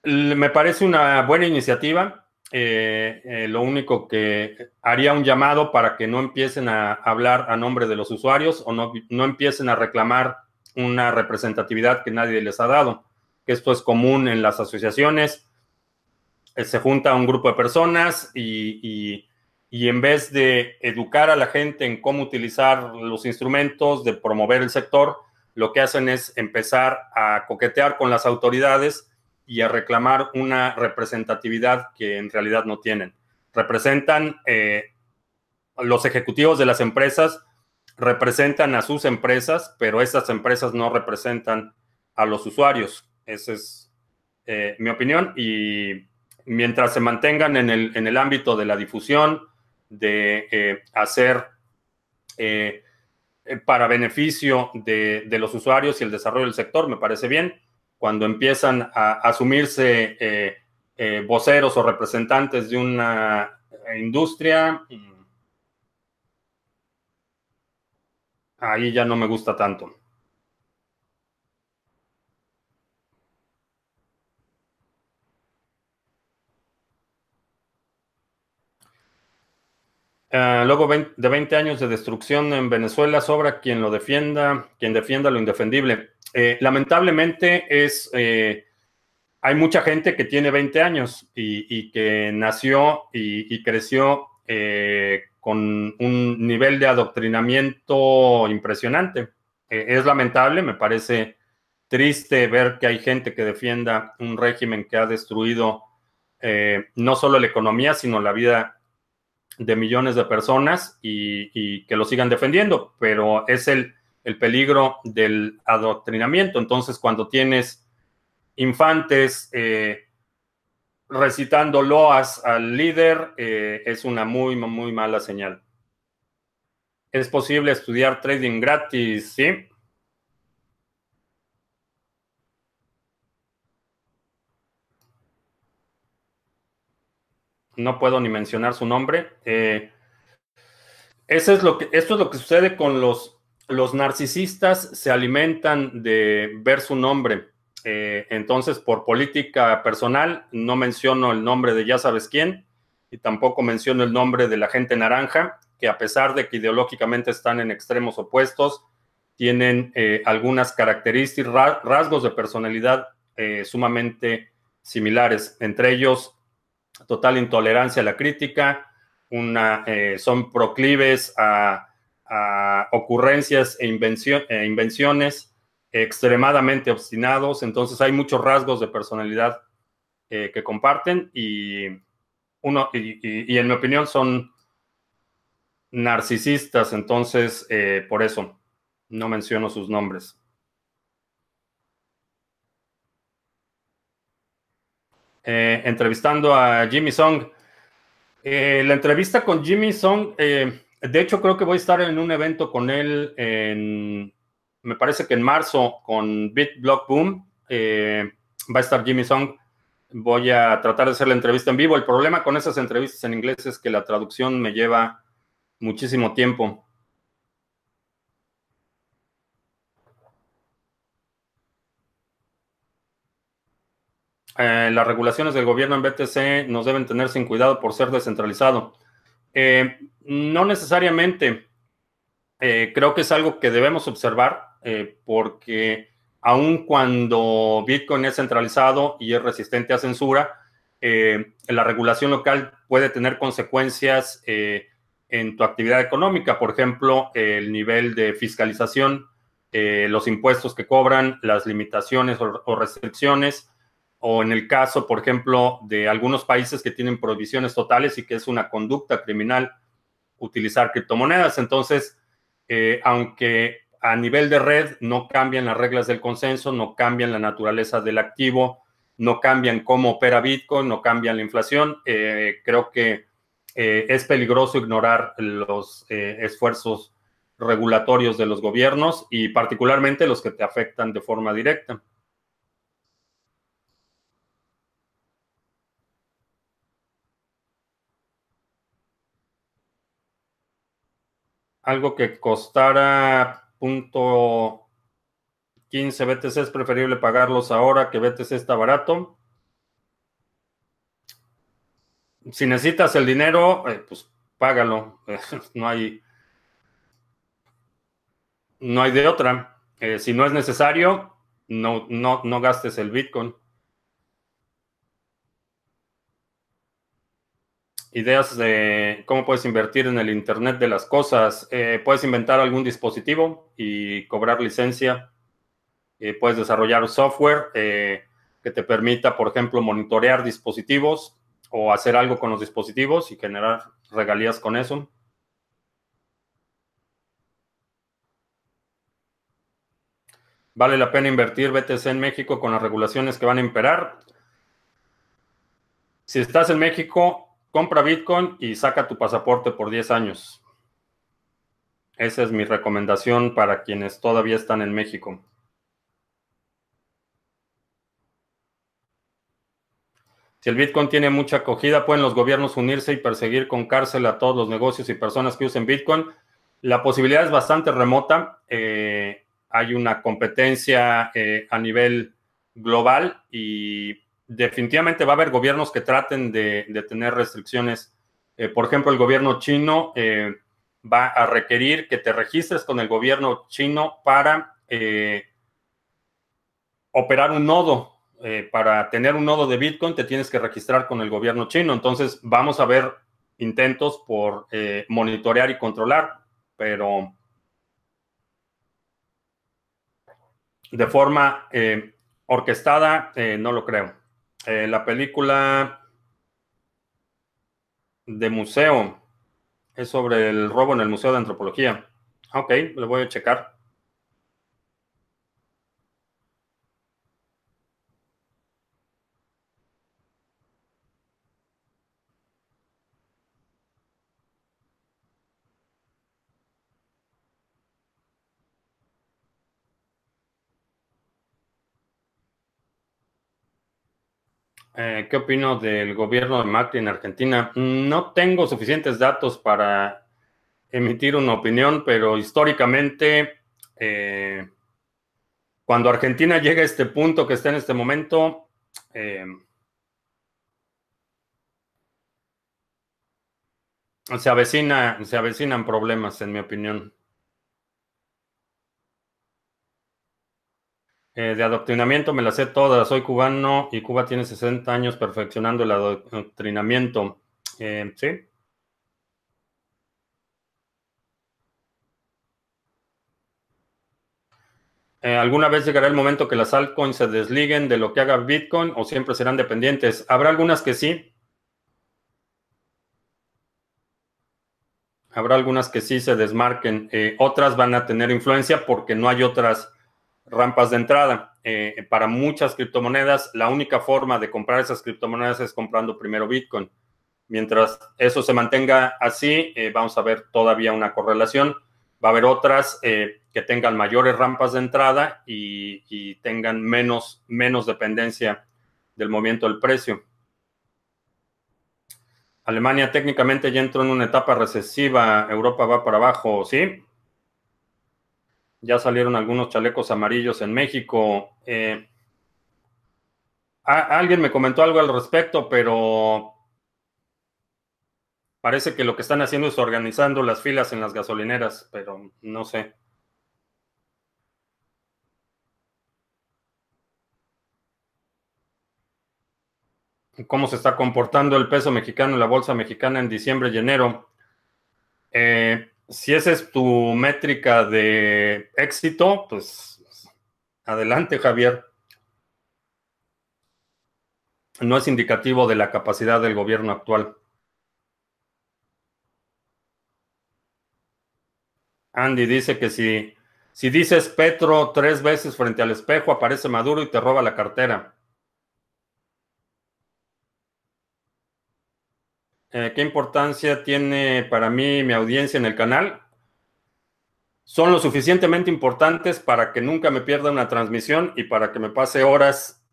me parece una buena iniciativa. Eh, lo único que haría un llamado para que no empiecen a hablar a nombre de los usuarios o no, no empiecen a reclamar una representatividad que nadie les ha dado. Esto es común en las asociaciones. se junta un grupo de personas y en vez de educar a la gente en cómo utilizar los instrumentos, de promover el sector, lo que hacen es empezar a coquetear con las autoridades y a reclamar una representatividad que en realidad no tienen. Representan eh, los ejecutivos de las empresas, representan a sus empresas, pero esas empresas no representan a los usuarios. Esa es eh, mi opinión. Y mientras se mantengan en el, en el ámbito de la difusión, de eh, hacer eh, para beneficio de, los usuarios y el desarrollo del sector, me parece bien. Cuando empiezan a asumirse voceros o representantes de una industria, mm, ahí ya no me gusta tanto. Ah, luego de 20 años de destrucción en Venezuela, sobra quien lo defienda, quien defienda lo indefendible. Eh, lamentablemente es, eh, hay mucha gente que tiene 20 años y, que nació y, creció eh, con un nivel de adoctrinamiento impresionante. es lamentable, me parece triste ver que hay gente que defienda un régimen que ha destruido no solo la economía, sino la vida de millones de personas y, que lo sigan defendiendo, pero es el, peligro del adoctrinamiento. Entonces, cuando tienes infantes eh, recitando loas al líder, eh, es una muy, muy mala señal. ¿Es posible estudiar trading gratis? Sí. no puedo ni mencionar su nombre. Eh, es lo que, esto es lo que sucede con los los narcisistas se alimentan de ver su nombre. Eh, entonces, por política personal, no menciono el nombre de ya sabes quién y tampoco menciono el nombre de la gente naranja, que a pesar de que ideológicamente están en extremos opuestos, tienen eh, algunas características, rasgos de personalidad eh, sumamente similares, entre ellos total intolerancia a la crítica, una, son proclives a ocurrencias e, e, invenciones extremadamente obstinados, entonces hay muchos rasgos de personalidad eh, que comparten y, uno, y, en mi opinión son narcisistas, entonces eh, por eso no menciono sus nombres. Eh, entrevistando a Jimmy Song. la entrevista con Jimmy Song de hecho, creo que voy a estar en un evento con él en, me parece que en marzo, con BitBlock Boom. Eh, va a estar Jimmy Song. Voy a tratar de hacer la entrevista en vivo. El problema con esas entrevistas en inglés es que la traducción me lleva muchísimo tiempo. Eh, las regulaciones del gobierno en BTC nos deben tener sin cuidado por ser descentralizado. Eh, no necesariamente. Creo que es algo que debemos observar eh, porque aun cuando Bitcoin es centralizado y es resistente a censura, la regulación local puede tener consecuencias en tu actividad económica. Por ejemplo, el nivel de fiscalización, los impuestos que cobran, las limitaciones o restricciones o en el caso, por ejemplo, de algunos países que tienen prohibiciones totales y que es una conducta criminal utilizar criptomonedas. Entonces, eh, aunque a nivel de red no cambian las reglas del consenso, no cambian la naturaleza del activo, no cambian cómo opera Bitcoin, no cambian la inflación, eh, creo que eh, es peligroso ignorar los esfuerzos regulatorios de los gobiernos y particularmente los que te afectan de forma directa. algo que costara punto 15 BTC es preferible pagarlos ahora que BTC está barato. Si necesitas el dinero, eh, pues págalo. <laughs> no hay no hay de otra. Eh, si no es necesario, no, no, no gastes el Bitcoin. Ideas de cómo puedes invertir en el Internet de las cosas. Eh, puedes inventar algún dispositivo y cobrar licencia. Eh, puedes desarrollar software eh, que te permita, por ejemplo, monitorear dispositivos o hacer algo con los dispositivos y generar regalías con eso. ¿Vale la pena invertir BTC en México con las regulaciones que van a imperar? Si estás en México, compra Bitcoin y saca tu pasaporte por 10 años. Esa es mi recomendación para quienes todavía están en México. Si el Bitcoin tiene mucha acogida, pueden los gobiernos unirse y perseguir con cárcel a todos los negocios y personas que usen Bitcoin. La posibilidad es bastante remota. Eh, hay una competencia eh, a nivel global y definitivamente va a haber gobiernos que traten de, tener restricciones. Eh, por ejemplo, el gobierno chino eh, va a requerir que te registres con el gobierno chino para eh, operar un nodo. para tener un nodo de Bitcoin te tienes que registrar con el gobierno chino. Entonces vamos a ver intentos por monitorear y controlar, pero de forma orquestada no lo creo. Eh, la película de museo es sobre el robo en el Museo de Antropología. Ok, lo voy a checar. Eh, ¿Qué opino del gobierno de Macri en Argentina? No tengo suficientes datos para emitir una opinión, pero históricamente, eh, cuando Argentina llega a este punto que está en este momento, eh, se, avecina, se avecinan problemas, en mi opinión. Eh, de adoctrinamiento me la sé toda. Soy cubano y Cuba tiene 60 años perfeccionando el adoctrinamiento. Eh, ¿Sí? Eh, ¿Alguna vez llegará el momento que las altcoins se desliguen de lo que haga Bitcoin o siempre serán dependientes? Habrá algunas que sí. Habrá algunas que sí se desmarquen. otras van a tener influencia porque no hay otras rampas de entrada. Eh, para muchas criptomonedas, la única forma de comprar esas criptomonedas es comprando primero Bitcoin. Mientras eso se mantenga así, eh, vamos a ver todavía una correlación. Va a haber otras eh, que tengan mayores rampas de entrada y, y, tengan menos, menos dependencia del movimiento del precio. Alemania técnicamente ya entró en una etapa recesiva, Europa va para abajo, ¿sí? Ya salieron algunos chalecos amarillos en México. Eh, alguien me comentó algo al respecto, pero parece que lo que están haciendo es organizando las filas en las gasolineras, pero no sé. ¿Cómo se está comportando el peso mexicano en la bolsa mexicana en diciembre y enero? Eh, si esa es tu métrica de éxito, pues adelante, Javier. No es indicativo de la capacidad del gobierno actual. Andy dice que si, si dices Petro tres veces frente al espejo, aparece Maduro y te roba la cartera. Eh, ¿Qué importancia tiene para mí mi audiencia en el canal? Son lo suficientemente importantes para que nunca me pierda una transmisión y para que me pase horas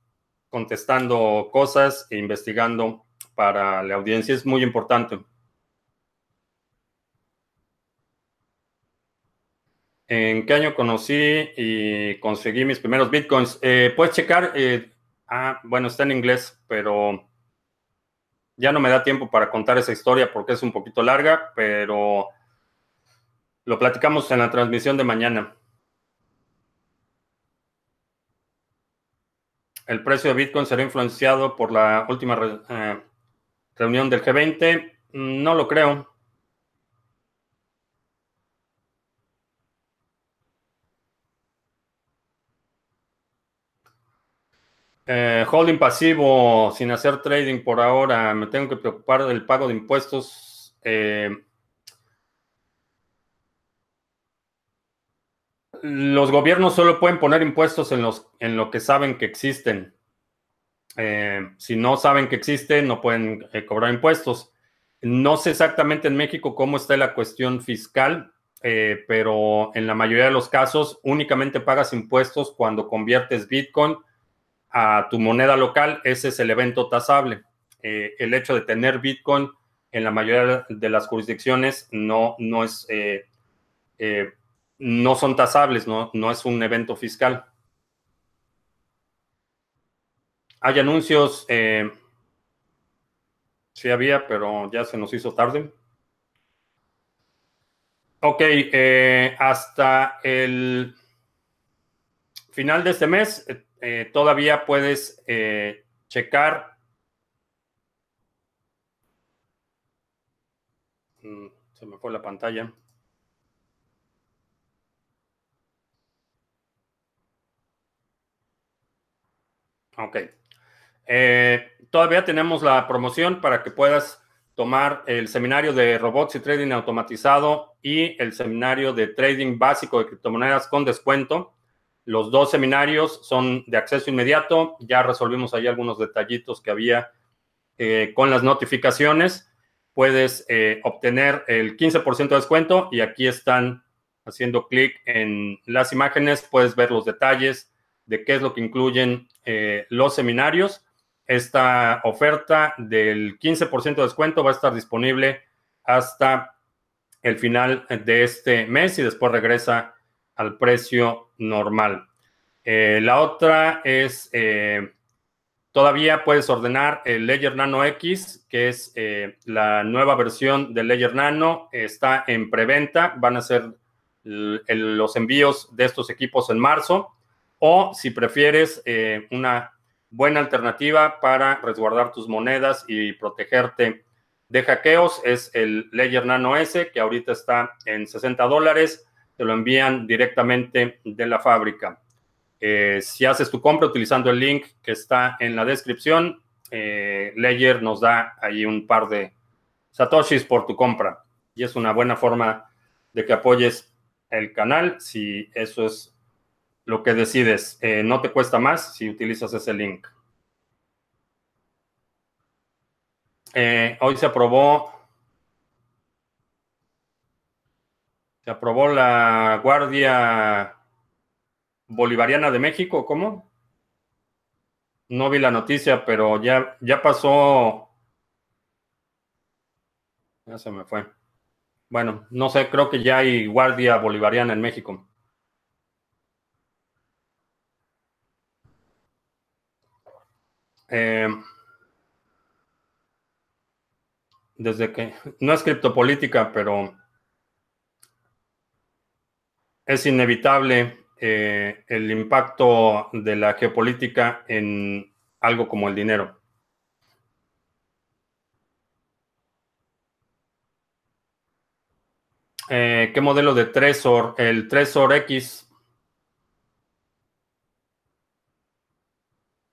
contestando cosas e investigando para la audiencia. Es muy importante. ¿En qué año conocí y conseguí mis primeros bitcoins? Eh, puedes checar. Eh, ah, bueno, está en inglés, pero ya no me da tiempo para contar esa historia porque es un poquito larga, pero lo platicamos en la transmisión de mañana. El precio de Bitcoin será influenciado por la última eh, reunión del G20. No lo creo. Eh, holding pasivo sin hacer trading por ahora. Me tengo que preocupar del pago de impuestos. Eh, los gobiernos solo pueden poner impuestos en, los, en lo que saben que existen. Eh, si no saben que existen, no pueden cobrar impuestos. No sé exactamente en México cómo está la cuestión fiscal, pero en la mayoría de los casos únicamente pagas impuestos cuando conviertes Bitcoin a tu moneda local, ese es el evento tasable. Eh, el hecho de tener Bitcoin en la mayoría de las jurisdicciones no, no es eh, eh, no son tasables, no, no es un evento fiscal. Hay anuncios, sí había, pero ya se nos hizo tarde. Ok, hasta el final de este mes eh, todavía puedes eh, checar. Mm, se me fue la pantalla. Ok. Eh, todavía tenemos la promoción para que puedas tomar el seminario de robots y trading automatizado y el seminario de trading básico de criptomonedas con descuento. Los dos seminarios son de acceso inmediato. Ya resolvimos ahí algunos detallitos que había eh, con las notificaciones. Puedes eh, obtener el 15% de descuento y aquí están haciendo clic en las imágenes. Puedes ver los detalles de qué es lo que incluyen eh, los seminarios. Esta oferta del 15% de descuento va a estar disponible hasta el final de este mes y después regresa al precio normal. Eh, la otra es, eh, todavía puedes ordenar el Ledger Nano X, que es eh, la nueva versión del Ledger Nano. Está en preventa, van a ser los envíos de estos equipos en marzo. O si prefieres una buena alternativa para resguardar tus monedas y protegerte de hackeos, es el Ledger Nano S, que ahorita está en 60 dólares. Te lo envían directamente de la fábrica. Eh, si haces tu compra utilizando el link que está en la descripción, eh, nos da ahí un par de satoshis por tu compra. Y es una buena forma de que apoyes el canal si eso es lo que decides. Eh, no te cuesta más si utilizas ese link. hoy se aprobó. Se aprobó la Guardia Bolivariana de México, ¿cómo? No vi la noticia, pero ya, ya pasó. Ya se me fue. Bueno, no sé, creo que ya hay Guardia Bolivariana en México. Eh, desde que no es criptopolítica, pero es inevitable eh, el impacto de la geopolítica en algo como el dinero? Eh, ¿Qué modelo de Trezor? El Trezor X.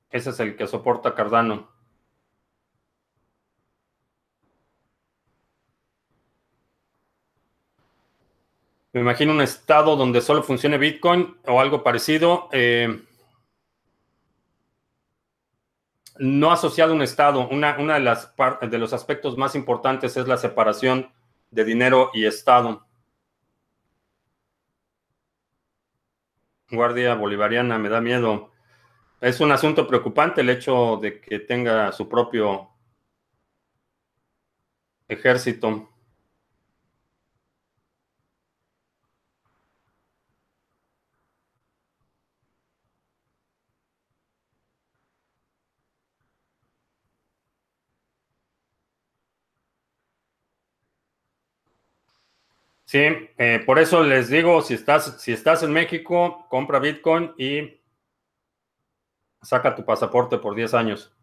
Ese es el que soporta Cardano. Me imagino un estado donde solo funcione Bitcoin o algo parecido. Eh, no asociado a un estado. Una, una de, las de los aspectos más importantes es la separación de dinero y estado. Guardia Bolivariana, me da miedo. Es un asunto preocupante el hecho de que tenga su propio ejército. Sí, eh, por eso les digo, si estás, si estás en México, compra Bitcoin y saca tu pasaporte por 10 años.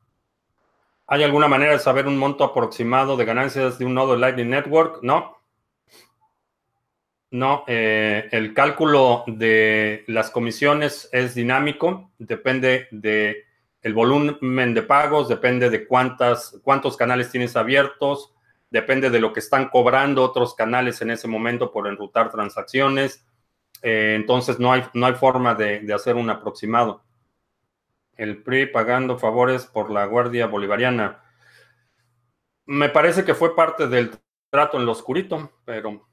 ¿Hay alguna manera de saber un monto aproximado de ganancias de un nodo Lightning Network? No. No, eh, el cálculo de las comisiones es dinámico, depende de el volumen de pagos, depende de cuántas, cuántos canales tienes abiertos, depende de lo que están cobrando otros canales en ese momento por enrutar transacciones. Eh, entonces no hay, no hay forma de, hacer un aproximado. El PRI pagando favores por la Guardia Bolivariana. Me parece que fue parte del trato en lo oscurito, pero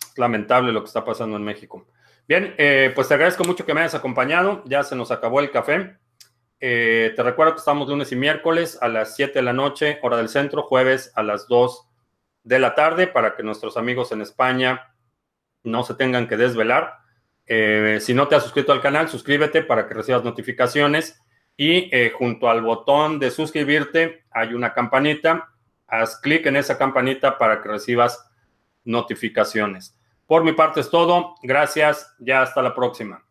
es lamentable lo que está pasando en México. Bien, eh, pues te agradezco mucho que me hayas acompañado. Ya se nos acabó el café. Eh, te recuerdo que estamos lunes y miércoles a las 7 de la noche, hora del centro, jueves a las 2 de la tarde, para que nuestros amigos en España no se tengan que desvelar. Eh, si no te has suscrito al canal, suscríbete para que recibas notificaciones. Y eh, junto al botón de suscribirte hay una campanita. Haz clic en esa campanita para que recibas notificaciones. Por mi parte es todo. Gracias. Ya hasta la próxima.